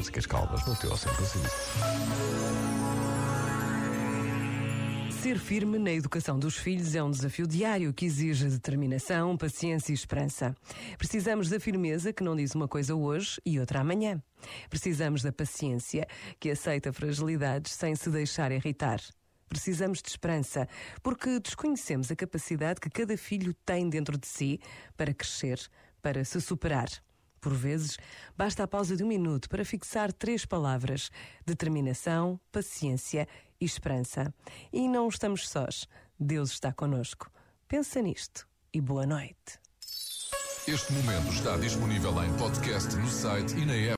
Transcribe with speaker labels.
Speaker 1: músicas calmas no teu sempre.
Speaker 2: Ser firme na educação dos filhos é um desafio diário que exige determinação, paciência e esperança. Precisamos da firmeza que não diz uma coisa hoje e outra amanhã. Precisamos da paciência que aceita fragilidades sem se deixar irritar. Precisamos de esperança, porque desconhecemos a capacidade que cada filho tem dentro de si para crescer, para se superar. Por vezes, basta a pausa de um minuto para fixar três palavras: determinação, paciência e esperança. E não estamos sós. Deus está conosco. Pensa nisto e boa noite.
Speaker 3: Este momento está disponível em podcast no site e na app.